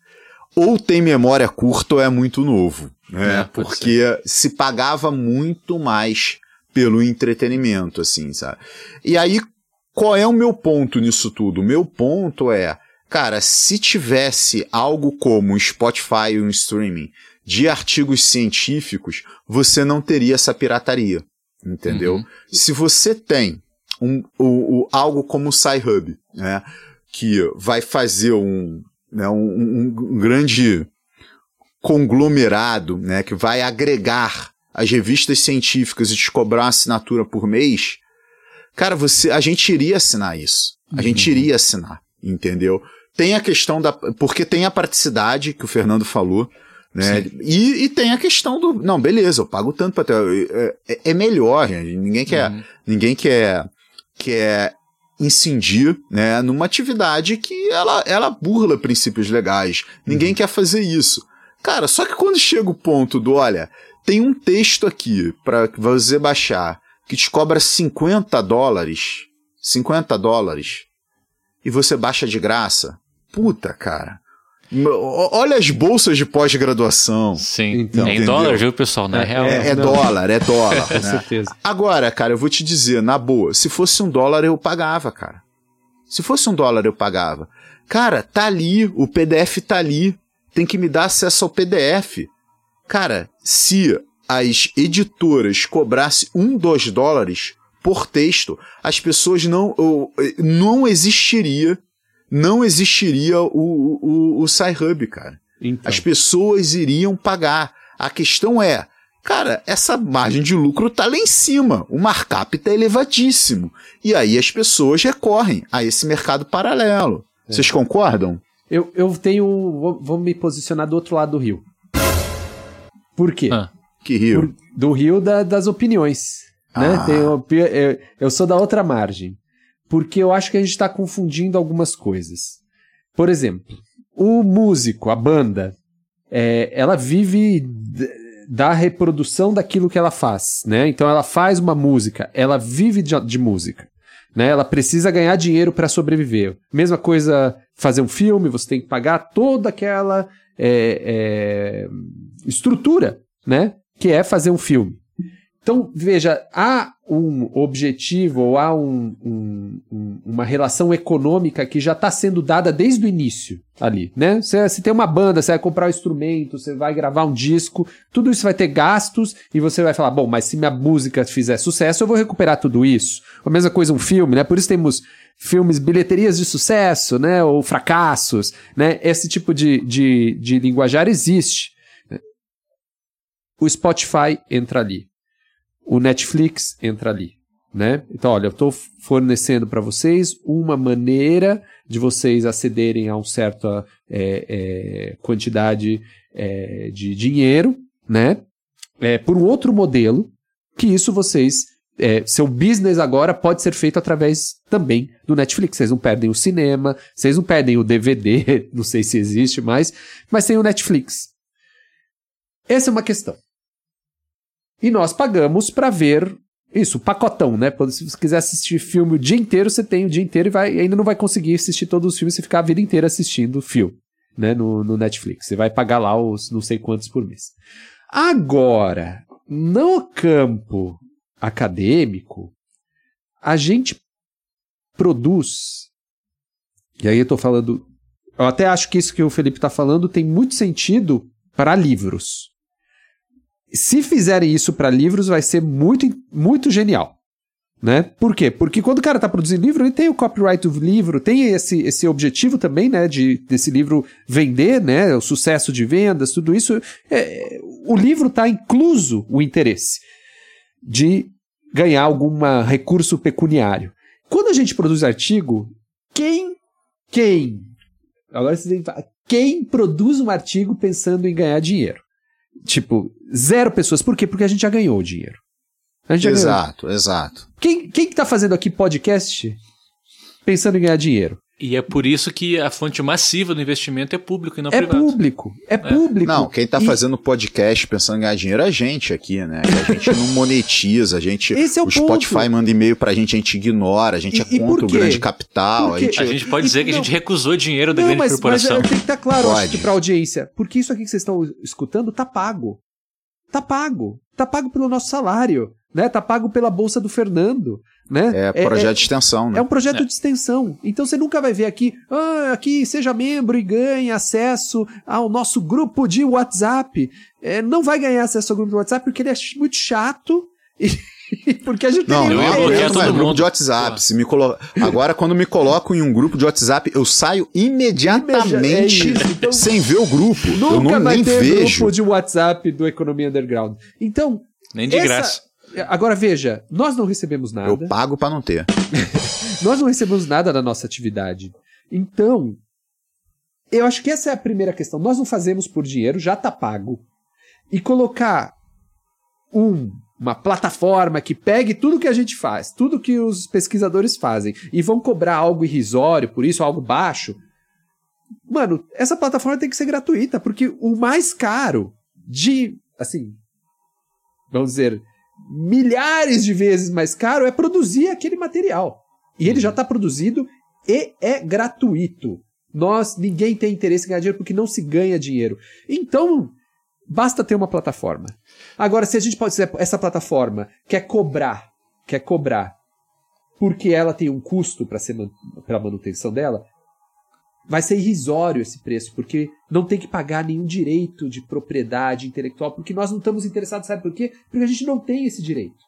ou tem memória curta ou é muito novo, né? É, Porque ser. se pagava muito mais pelo entretenimento, assim, sabe? E aí, qual é o meu ponto nisso tudo? O meu ponto é, cara, se tivesse algo como um Spotify e um streaming de artigos científicos, você não teria essa pirataria, entendeu? Uhum. Se você tem um, o, o, algo como o SciHub, né? Que vai fazer um, né, um, um grande conglomerado né, que vai agregar as revistas científicas e te cobrar uma assinatura por mês, cara, você, a gente iria assinar isso. A uhum. gente iria assinar, entendeu? Tem a questão da. Porque tem a praticidade que o Fernando falou, né? E, e, tem a questão do. Não, beleza, eu pago tanto para ter. É, é, é, melhor, gente. Ninguém quer. Uhum. Ninguém quer. Quer incidir né, numa atividade que ela, ela burla princípios legais. Ninguém uhum. quer fazer isso. Cara, só que quando chega o ponto do, olha, tem um texto aqui para você baixar que te cobra 50 dólares, 50 dólares, e você baixa de graça, puta, cara. Olha as bolsas de pós-graduação. Sim, então, é em dólar, viu, pessoal? Não é, é real. É, é dólar, é dólar. (laughs) Com né? certeza. Agora, cara, eu vou te dizer, na boa, se fosse um dólar eu pagava, cara. Se fosse um dólar eu pagava. Cara, tá ali, o PDF tá ali. Tem que me dar acesso ao PDF. Cara, se as editoras cobrassem um, dois dólares por texto, as pessoas não. Não existiria não existiria o, o, o Sci-Hub, cara. Então. As pessoas iriam pagar. A questão é, cara, essa margem de lucro tá lá em cima. O markup tá elevadíssimo. E aí as pessoas recorrem a esse mercado paralelo. É. Vocês concordam? Eu, eu tenho. Vou, vou, me posicionar do outro lado do rio. Por quê? Ah, que rio? Por, do rio da, das opiniões. Né? Ah. Tenho, eu, eu sou da outra margem porque eu acho que a gente está confundindo algumas coisas. Por exemplo, o músico, a banda, é, ela vive da reprodução daquilo que ela faz, né? Então ela faz uma música, ela vive de, de música. Né? Ela precisa ganhar dinheiro para sobreviver. Mesma coisa, fazer um filme, você tem que pagar toda aquela é, é, estrutura, né? Que é fazer um filme. Então, veja, há um objetivo ou há um, um, um, uma relação econômica que já está sendo dada desde o início ali, né? Você, você tem uma banda, você vai comprar um instrumento, você vai gravar um disco, tudo isso vai ter gastos e você vai falar, bom, mas se minha música fizer sucesso, eu vou recuperar tudo isso. A mesma coisa um filme, né? Por isso temos filmes, bilheterias de sucesso, né? Ou fracassos, né? Esse tipo de, de, de linguajar existe. O Spotify entra ali o Netflix entra ali. Né? Então, olha, eu estou fornecendo para vocês uma maneira de vocês acederem a uma certa é, é, quantidade é, de dinheiro, né? É, por um outro modelo, que isso vocês. É, seu business agora pode ser feito através também do Netflix. Vocês não perdem o cinema, vocês não perdem o DVD, (laughs) não sei se existe mais, mas tem o Netflix. Essa é uma questão. E nós pagamos para ver isso, pacotão, né? Se você quiser assistir filme o dia inteiro, você tem o dia inteiro e, vai, e ainda não vai conseguir assistir todos os filmes se ficar a vida inteira assistindo filme, né? No, no Netflix. Você vai pagar lá os não sei quantos por mês. Agora, no campo acadêmico, a gente produz. E aí eu tô falando. Eu até acho que isso que o Felipe tá falando tem muito sentido para livros se fizerem isso para livros, vai ser muito, muito genial. Né? Por quê? Porque quando o cara está produzindo livro, ele tem o copyright do livro, tem esse, esse objetivo também, né, de desse livro vender, né, o sucesso de vendas, tudo isso. É, o livro está incluso o interesse de ganhar algum recurso pecuniário. Quando a gente produz artigo, quem, quem, agora você tem que falar, quem produz um artigo pensando em ganhar dinheiro? Tipo, zero pessoas. Por quê? Porque a gente já ganhou o dinheiro. exato, ganhou. exato. Quem, quem que tá fazendo aqui podcast pensando em ganhar dinheiro? E é por isso que a fonte massiva do investimento é público e não é privado. Público, é, é público. Não, quem está e... fazendo podcast pensando em ganhar dinheiro é a gente aqui, né? a gente não monetiza, a gente. Esse é o, o Spotify manda e-mail pra gente, a gente ignora, a gente e, é contra o grande capital. A gente... a gente... pode dizer que a gente recusou dinheiro da não, grande mas, corporação. Mas tem que estar tá claro, pode. pra audiência. Porque isso aqui que vocês estão escutando tá pago. Tá pago. Tá pago pelo nosso salário né? Tá pago pela bolsa do Fernando, né? É projeto é, de extensão, né? É um projeto é. de extensão. Então você nunca vai ver aqui, ah, aqui seja membro e ganhe acesso ao nosso grupo de WhatsApp. É, não vai ganhar acesso ao grupo de WhatsApp porque ele é muito chato (laughs) e porque a gente não, tem não, eu eu todo grupo de WhatsApp. Se me colo... Agora, quando me coloco em um grupo de WhatsApp, eu saio imediatamente é então, sem ver o grupo. Nunca eu não, vai nem ter vejo. grupo de WhatsApp do Economia Underground. Então. Nem de essa... graça. Agora veja, nós não recebemos nada. Eu pago para não ter. (laughs) nós não recebemos nada da nossa atividade. Então, eu acho que essa é a primeira questão. Nós não fazemos por dinheiro, já está pago. E colocar um, uma plataforma que pegue tudo que a gente faz, tudo que os pesquisadores fazem, e vão cobrar algo irrisório por isso, algo baixo. Mano, essa plataforma tem que ser gratuita, porque o mais caro de, assim, vamos dizer, milhares de vezes mais caro é produzir aquele material. E ele já está produzido e é gratuito. Nós, ninguém tem interesse em ganhar dinheiro porque não se ganha dinheiro. Então, basta ter uma plataforma. Agora, se a gente pode dizer, essa plataforma quer cobrar, quer cobrar, porque ela tem um custo para a manutenção dela, vai ser irrisório esse preço, porque não tem que pagar nenhum direito de propriedade intelectual, porque nós não estamos interessados, sabe por quê? Porque a gente não tem esse direito.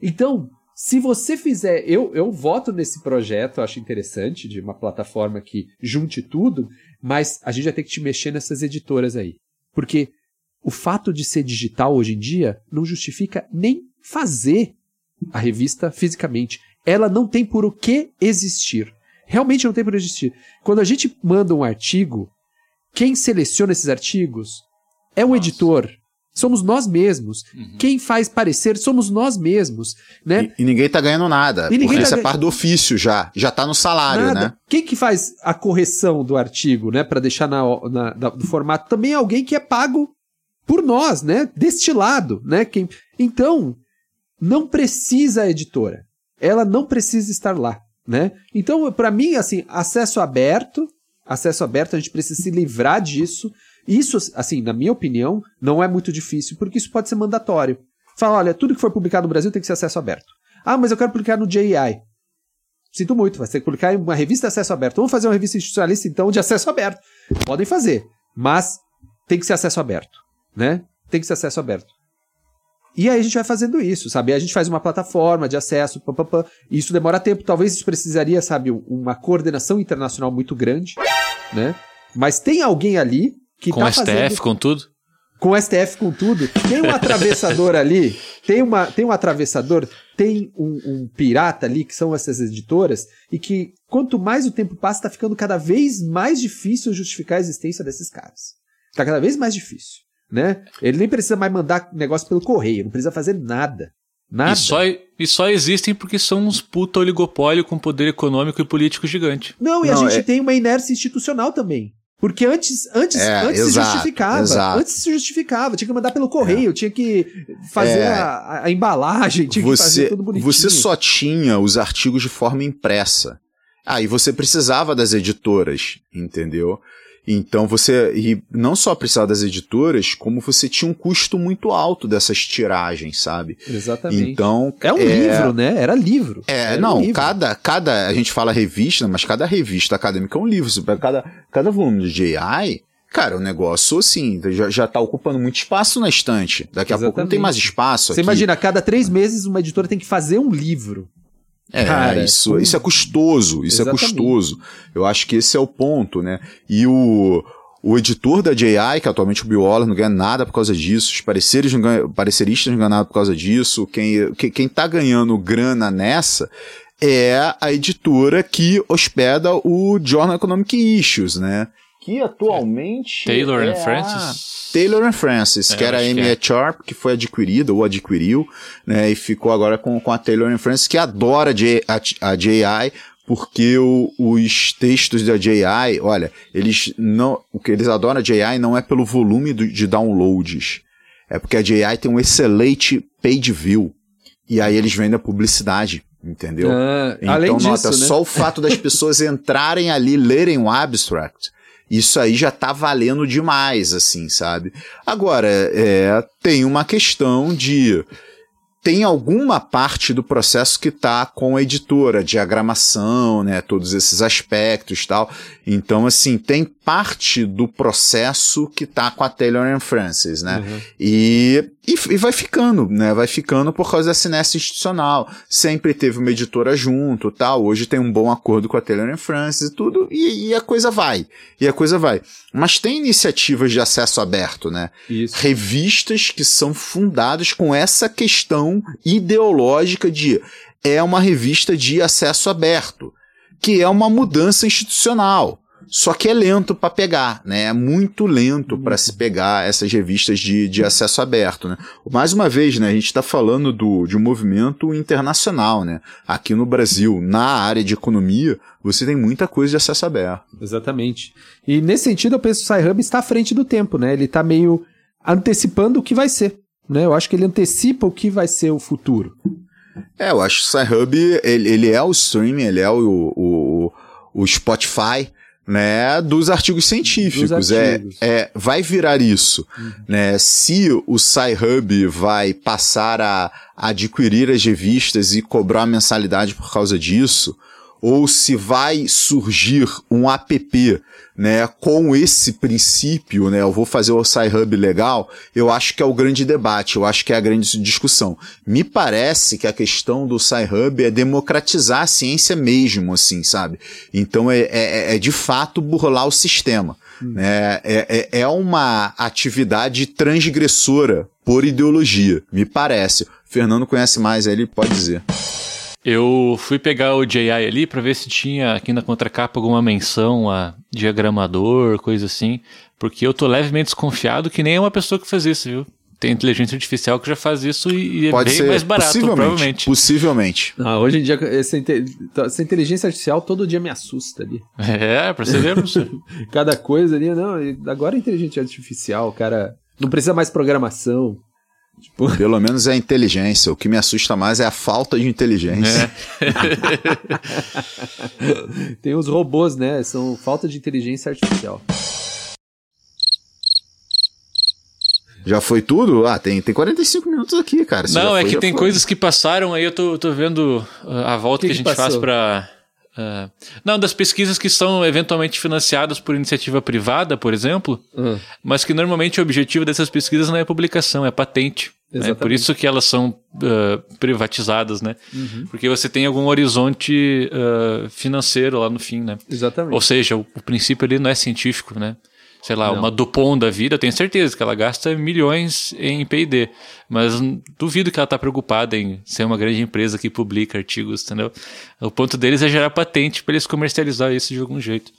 Então, se você fizer, eu, eu voto nesse projeto, acho interessante, de uma plataforma que junte tudo, mas a gente vai ter que te mexer nessas editoras aí. Porque o fato de ser digital hoje em dia não justifica nem fazer a revista fisicamente. Ela não tem por o que existir. Realmente não tem por existir. Quando a gente manda um artigo, quem seleciona esses artigos é o Nossa. editor. Somos nós mesmos. Uhum. Quem faz parecer somos nós mesmos, né? E, e ninguém tá ganhando nada. E porque tá isso é parte do ofício já. Já tá no salário, nada. né? Quem que faz a correção do artigo, né? para deixar na, na, na, do formato? Também é alguém que é pago por nós, né? Destilado, né? Quem... Então, não precisa a editora. ela não precisa estar lá, né? Então, para mim, assim, acesso aberto, acesso aberto, a gente precisa se livrar disso. Isso, assim, na minha opinião, não é muito difícil, porque isso pode ser mandatório. Fala, olha, tudo que for publicado no Brasil tem que ser acesso aberto. Ah, mas eu quero publicar no JI. Sinto muito, vai ter que publicar em uma revista de acesso aberto. Vamos fazer uma revista institucionalista, então, de acesso aberto. Podem fazer, mas tem que ser acesso aberto, né? Tem que ser acesso aberto. E aí a gente vai fazendo isso, sabe? A gente faz uma plataforma de acesso, pá, pá, pá. isso demora tempo. Talvez isso precisaria, sabe, uma coordenação internacional muito grande, né? Mas tem alguém ali que com tá STF, fazendo... com tudo? Com STF, com tudo. Tem um atravessador ali, tem, uma, tem um atravessador, tem um, um, pirata ali, que são essas editoras, e que quanto mais o tempo passa, tá ficando cada vez mais difícil justificar a existência desses caras. Tá cada vez mais difícil né? Ele nem precisa mais mandar negócio pelo correio, não precisa fazer nada. Nada. E só, e só existem porque são uns puta oligopólio com poder econômico e político gigante. Não, e Não, a gente é- tem uma inércia institucional também. Porque antes, antes, É, antes se exato, justificava. exato. Antes se justificava. Tinha que mandar pelo correio, tinha que fazer É. a, a- embalagem, tinha que fazer Você, tudo bonitinho. você só tinha os artigos de forma impressa. Aí você precisava das editoras, entendeu? Então você. E não só precisava das editoras, como você tinha um custo muito alto dessas tiragens, sabe? Exatamente. Então. é um livro, né? Era livro. É, Era um não, livro. cada, cada. A gente fala revista, mas cada revista acadêmica é um livro. Cada, cada volume do JI, cara, o negócio, assim, já, já tá ocupando muito espaço na estante. Daqui a pouco não tem Exatamente. mais espaço Você aqui. imagina, a cada três meses uma editora tem que fazer um livro. É, Cara, isso, com- isso é custoso, isso Exatamente. é custoso. Eu acho que esse é o ponto, né? E o, o editor da JI, que atualmente o Biola não ganha nada por causa disso, os pareceres não ganham, pareceristas não ganham nada por causa disso, quem, que- quem tá ganhando grana nessa é a editora que hospeda o Journal Economic Issues, né? Que atualmente. Taylor é and a- Francis. Taylor and Francis, É, que era a Amy é. Sharp, que foi adquirida ou adquiriu, né, e ficou agora com, com a Taylor and Francis, que adora a, a, a JI, porque o- os textos da JI, olha, eles não, o que eles adoram a JI não é pelo volume do- de downloads, é porque a JI tem um excelente page view, e aí eles vendem a publicidade, entendeu? Ah, Então, além disso, nota, né? só o fato das pessoas (laughs) entrarem ali, lerem o abstract, isso aí já tá valendo demais, assim, sabe? Agora, é, tem uma questão de. Tem alguma parte do processo que tá com a editora, diagramação, né, todos esses aspectos tal. Então, assim, tem parte do processo que tá com a Taylor and Francis, né? Uhum. E, e, e vai ficando, né? Vai ficando por causa da sinessa institucional. Sempre teve uma editora junto, tal. Hoje tem um bom acordo com a Taylor and Francis e tudo, e, e a coisa vai. E a coisa vai. Mas tem iniciativas de acesso aberto, né? Isso. Revistas que são fundadas com essa questão ideológica de é uma revista de acesso aberto, que é uma mudança institucional. Só que é lento para pegar, né? É muito lento para se pegar essas revistas de, de acesso aberto, né? Mais uma vez, né? A gente está falando do, de um movimento internacional, né? Aqui no Brasil, na área de economia, você tem muita coisa de acesso aberto. Exatamente. E nesse sentido, eu penso que o SciHub está à frente do tempo, né? Ele está meio antecipando o que vai ser. Né? Eu acho que ele antecipa o que vai ser o futuro. É, eu acho que o SciHub, ele, ele é o streaming, ele é o, o, o Spotify, né, dos artigos científicos. Dos É, artigos. é, vai virar isso, né? Se o SciHub vai passar a adquirir as revistas e cobrar mensalidade por causa disso, ou se vai surgir um app, né, com esse princípio, né, eu vou fazer o SciHub legal, eu acho que é o grande debate, eu acho que é a grande discussão. Me parece que a questão do SciHub é democratizar a ciência mesmo, assim, sabe? Então é, é, é de fato burlar o sistema. Né? É, é, é uma atividade transgressora por ideologia, me parece. O Fernando conhece mais, aí ele pode dizer. Eu fui pegar o JI ali pra ver se tinha aqui na contracapa alguma menção a diagramador, coisa assim, porque eu tô levemente desconfiado que nem é uma pessoa que faz isso, viu? Tem inteligência artificial que já faz isso e, e é bem ser mais barato, possivelmente, provavelmente. Possivelmente. Ah, hoje em dia, essa, inte- essa inteligência artificial todo dia me assusta ali. É, pra você ver. (laughs) Cada coisa ali, não. Agora é inteligência artificial, cara. Não precisa mais programação. Tipo... (laughs) Pelo menos é a inteligência. O que me assusta mais é a falta de inteligência. É. (laughs) Tem os robôs, né? São falta de inteligência artificial. Já foi tudo? Ah, tem, tem 45 minutos aqui, cara. Se Não, é que tem foi. coisas que passaram aí, eu tô, tô vendo uh, a volta que, que, que a gente faz para Uh, não, das pesquisas que são eventualmente financiadas por iniciativa privada, por exemplo, uhum. mas que normalmente o objetivo dessas pesquisas não é publicação, é patente. É por isso que elas são uh, privatizadas, né? Uhum. Porque você tem algum horizonte uh, financeiro lá no fim, né? Exatamente. Ou seja, o, o princípio ali não é científico, né? Sei lá, Não. uma Dupont da vida, eu tenho certeza que ela gasta milhões em P&D, mas duvido que ela está preocupada em ser uma grande empresa que publica artigos, entendeu? O ponto deles é gerar patente para eles comercializar isso de algum jeito.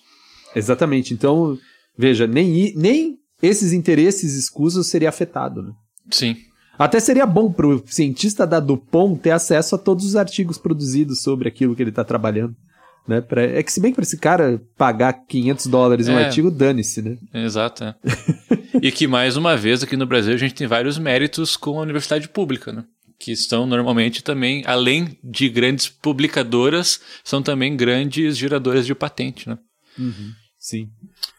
Exatamente. Então, veja, nem, nem esses interesses escusos seria afetado, né? Sim. Até seria bom para o cientista da Dupont ter acesso a todos os artigos produzidos sobre aquilo que ele está trabalhando. Né, pra, é que se bem que para esse cara pagar 500 dólares um é, artigo, dane-se, né? Exato, é. e que mais uma vez aqui no Brasil a gente tem vários méritos com a universidade pública, né? Que estão normalmente também, além de grandes publicadoras, são também grandes geradoras de patente, né? Uhum, sim.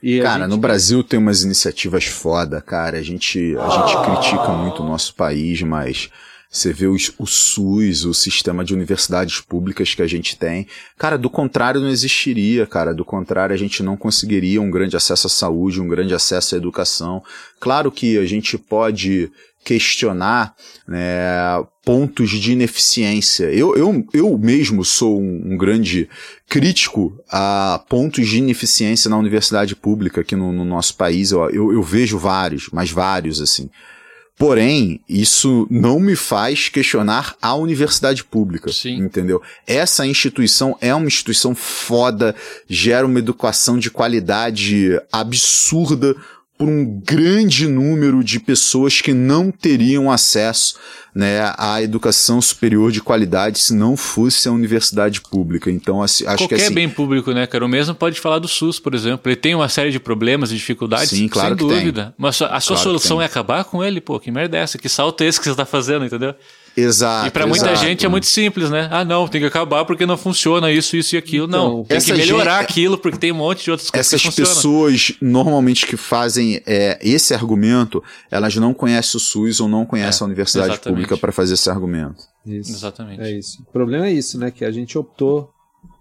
E cara, gente... no Brasil tem umas iniciativas foda, cara. A gente, a gente critica muito o nosso país, mas você vê os, o SUS, o sistema de universidades públicas que a gente tem. Cara, do contrário não existiria, cara. Do contrário, a gente não conseguiria um grande acesso à saúde, um grande acesso à educação. Claro que a gente pode questionar né, pontos de ineficiência. Eu, eu, eu mesmo sou um, um, grande crítico a pontos de ineficiência na universidade pública aqui no, no nosso país. Eu, eu, eu vejo vários, mas vários, assim. Porém, isso não me faz questionar a universidade pública. Sim. Entendeu? Essa instituição é uma instituição foda, gera uma educação de qualidade absurda por um grande número de pessoas que não teriam acesso né, à educação superior de qualidade se não fosse a universidade pública. Então, assim, acho Qualquer que assim, bem público, né, cara? O mesmo pode falar do SUS, por exemplo. Ele tem uma série de problemas e dificuldades, Sim, claro sem dúvida. Tem. Mas a sua claro solução é acabar com ele? Pô, que merda é essa? Que salto é esse que você está fazendo, entendeu? Exato. E para muita exato. gente é muito simples, né? Ah, não, tem que acabar porque não funciona isso, isso e aquilo. Então, não, tem que melhorar gente, aquilo porque tem um monte de outras coisas essas que Essas pessoas normalmente que fazem é, esse argumento, elas não conhecem o SUS ou não conhecem é, a universidade exatamente. pública para fazer esse argumento. Isso. Exatamente. É isso. O problema é isso, né? Que a gente optou,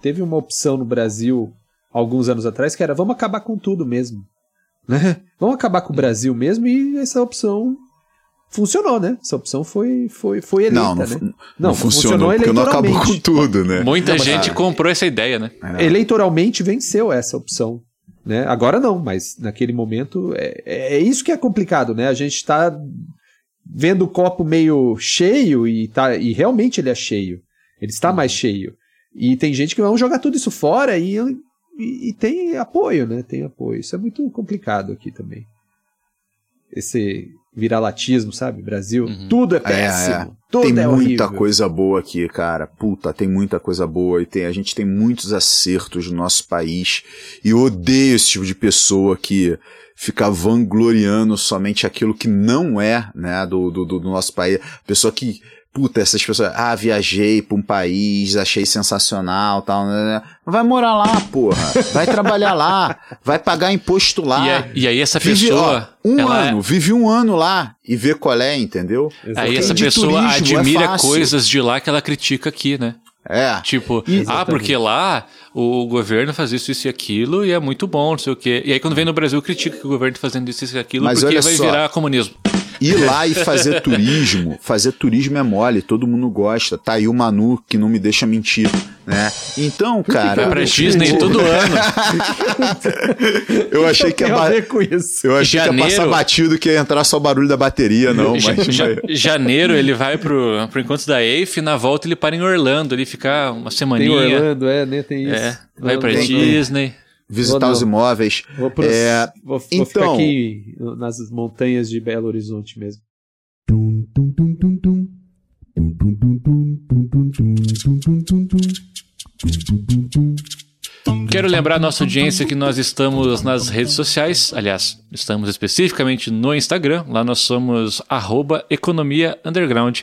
teve uma opção no Brasil alguns anos atrás que era vamos acabar com tudo mesmo. Né? Vamos acabar com o Brasil mesmo e essa opção funcionou, né? Essa opção foi, foi, foi eleita, não, não, né? Não, não funcionou, funcionou porque não acabou com tudo, né? Muita não, gente comprou essa ideia, né? É. Eleitoralmente venceu essa opção. Né? Agora não, mas naquele momento é, é, é isso que é complicado, né? A gente está vendo o copo meio cheio e, tá, e realmente ele é cheio. Ele está mais cheio. E tem gente que vai jogar tudo isso fora e, e, e tem apoio, né? Tem apoio. Isso é muito complicado aqui também. Esse viralatismo, sabe? Brasil, uhum. tudo é péssimo. É, é. Tudo tem é muita horrível. coisa boa aqui, cara. Puta, tem muita coisa boa e tem, a gente tem muitos acertos no nosso país. E eu odeio esse tipo de pessoa que fica vangloriando somente aquilo que não é, né, do, do, do nosso país. Pessoa que puta, essas pessoas, ah, viajei pra um país, achei sensacional, tal, né, né? Vai morar lá, porra. Vai trabalhar lá, vai pagar imposto lá. E, é, e aí essa vive, pessoa, ó, um ano, é... vive um ano lá e vê qual é, entendeu? Aí essa pessoa turismo, é admira é coisas de lá que ela critica aqui, né? É. Tipo, Exatamente. ah, porque lá o governo faz isso, isso e aquilo e é muito bom, não sei o quê. E aí quando vem no Brasil critica que o governo tá fazendo isso, isso e aquilo Mas porque vai só, virar comunismo ir lá e (laughs) fazer turismo, fazer turismo é mole, todo mundo gosta. Tá aí o Manu que não me deixa mentir, né? Então, cara. Vai pra Disney todo (laughs) ano. eu achei que ia, ba... eu achei janeiro... que ia passar batido que ia entrar só o barulho da bateria, não. Mas... Ja... janeiro ele vai pro, pro encontro da EIF, na volta ele para em Orlando, ele fica uma semaninha. Tem Orlando, é, né? Tem isso. É, vai pra Disney visitar os imóveis. Vou, pros, é, vou, vou então, ficar aqui nas montanhas de Belo Horizonte mesmo. Quero lembrar a nossa audiência que nós estamos nas redes sociais. Aliás, estamos especificamente no Instagram. Lá nós somos arroba economia underground.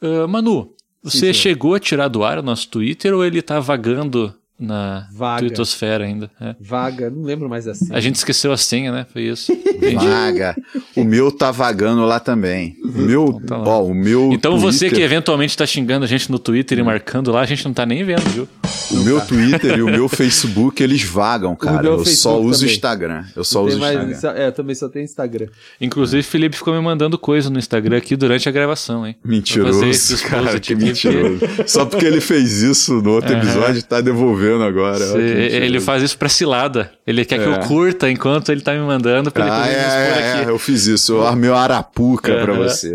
Uh, Manu, você Sim, chegou a tirar do ar o nosso Twitter ou ele tá vagando na Vaga. twittosfera ainda? É. Vaga, não lembro mais assim. A gente esqueceu a senha, né? Foi isso. (laughs) Vaga. O meu tá vagando lá também. O meu, tá lá. ó, o meu Então você que Twitter- eventualmente tá xingando a gente no Twitter e marcando lá, a gente não tá nem vendo, viu? O meu Twitter e o meu Facebook, eles vagam, (laughs) cara. Eu só Facebook uso o também. Instagram. Eu só Tem uso o mais- Instagram. só- é, eu também só tenho Instagram. Inclusive, o Felipe ficou me mandando coisa no Instagram aqui durante a gravação, hein? Mentiroso, (laughs) cara, que aqui, mentiroso. Só porque ele fez isso no outro episódio, tá devolvendo agora. Que Cê- mentiroso. ele faz isso pra cilada. Ele quer que É. eu curta enquanto ele tá me mandando pra ele Ah, poder me expor é, é, aqui. é, eu fiz isso. Eu armei uma arapuca pra Aham. você.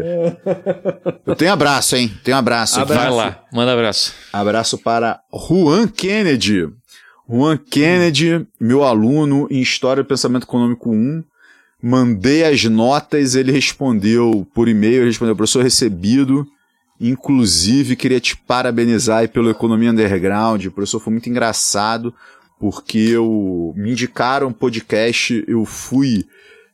Eu tenho abraço, hein? Tenho abraço. aqui. Vai lá, manda abraço. Abraço para Juan Kennedy. Juan Kennedy, meu aluno em História do Pensamento Econômico 1. Mandei as notas, ele respondeu por e-mail, ele respondeu, professor, recebido. Inclusive, queria te parabenizar pelo Economia Underground. O professor foi muito engraçado, porque eu me indicaram um podcast, eu fui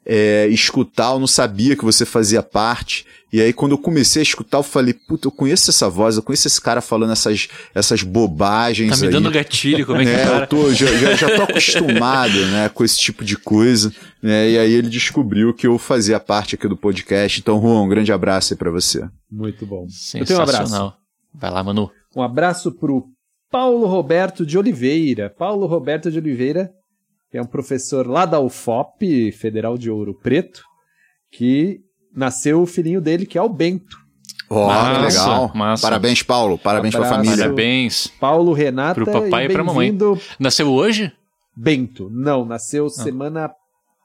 é, escutar, eu não sabia que você fazia parte. E aí, quando eu comecei a escutar, eu falei, puta, eu conheço essa voz, eu conheço esse cara falando essas, essas bobagens Tá me aí. dando gatilho, como é que É, para? eu tô, já, já, já tô acostumado, né, com esse tipo de coisa, né, e aí ele descobriu que eu fazia parte aqui do podcast, então, Juan, um grande abraço aí pra você. Muito bom. Eu tenho um abraço. Sensacional. Vai lá, Manu. Um abraço pro Paulo Roberto de Oliveira. Paulo Roberto de Oliveira, que é um professor lá da UFOP, Federal de Ouro Preto, que nasceu o filhinho dele, que é o Bento. Massa, que legal. massa. Parabéns, Paulo, parabéns pra Abraço. família. Parabéns. Paulo Renata Pro papai e pra mamãe. bem-vindo, Nasceu hoje? Bento. Não, nasceu semana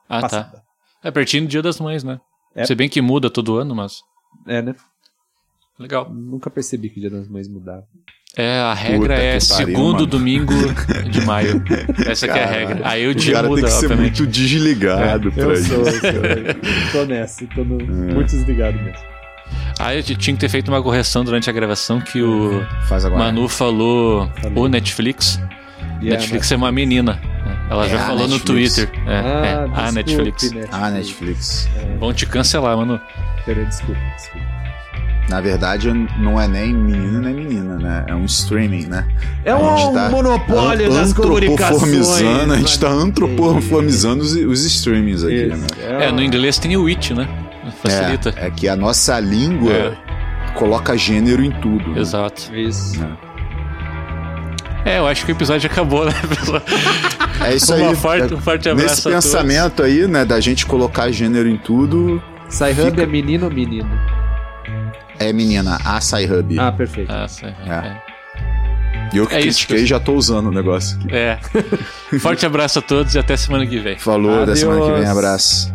Ah, tá. passada. É pertinho do Dia das Mães, né? É. Se bem que muda todo ano, mas. É, né? Legal. Nunca percebi que o Dia das Mães mudava. É, a regra Puta é pariu, segundo mano. domingo de maio. Essa que é a regra. Aí o o dia cara muda, tem que ser obviamente. muito desligado pra Eu isso. sou, eu sou. eu tô nessa, tô no, muito desligado mesmo. Aí eu tinha que ter feito uma correção durante a gravação que o Faz agora. Manu falou o Netflix. E Netflix é uma menina. Ela É já a falou no Netflix. Twitter. É, Ah, é, a desculpe, Netflix. Ah, Netflix. Vão te cancelar, Manu. Peraí, desculpa, desculpa. Na verdade, não é nem menino nem menina, né? É um streaming, né? É um tá monopólio das comunicações. A gente tá antropoformizando os, os streamings aqui, né? Isso. É, no inglês tem o it, né? Facilita. É, é que a nossa língua É. coloca gênero em tudo. né? Exato. Isso. É, eu acho que o episódio acabou, né, pessoal? É isso Uma aí. (laughs) forte- É- um forte abraço Nesse a todos. pensamento aí, né, da gente colocar gênero em tudo, Sci-Hub Fica- é menino ou menino? É menina, a Sci-Hub. Ah, perfeito. Ah, sim, É. E eu que é isso, critiquei pessoal. já tô usando o negócio aqui. é. (laughs) Forte abraço a todos e até semana que vem. Falou, da semana que vem, Adeus. abraço.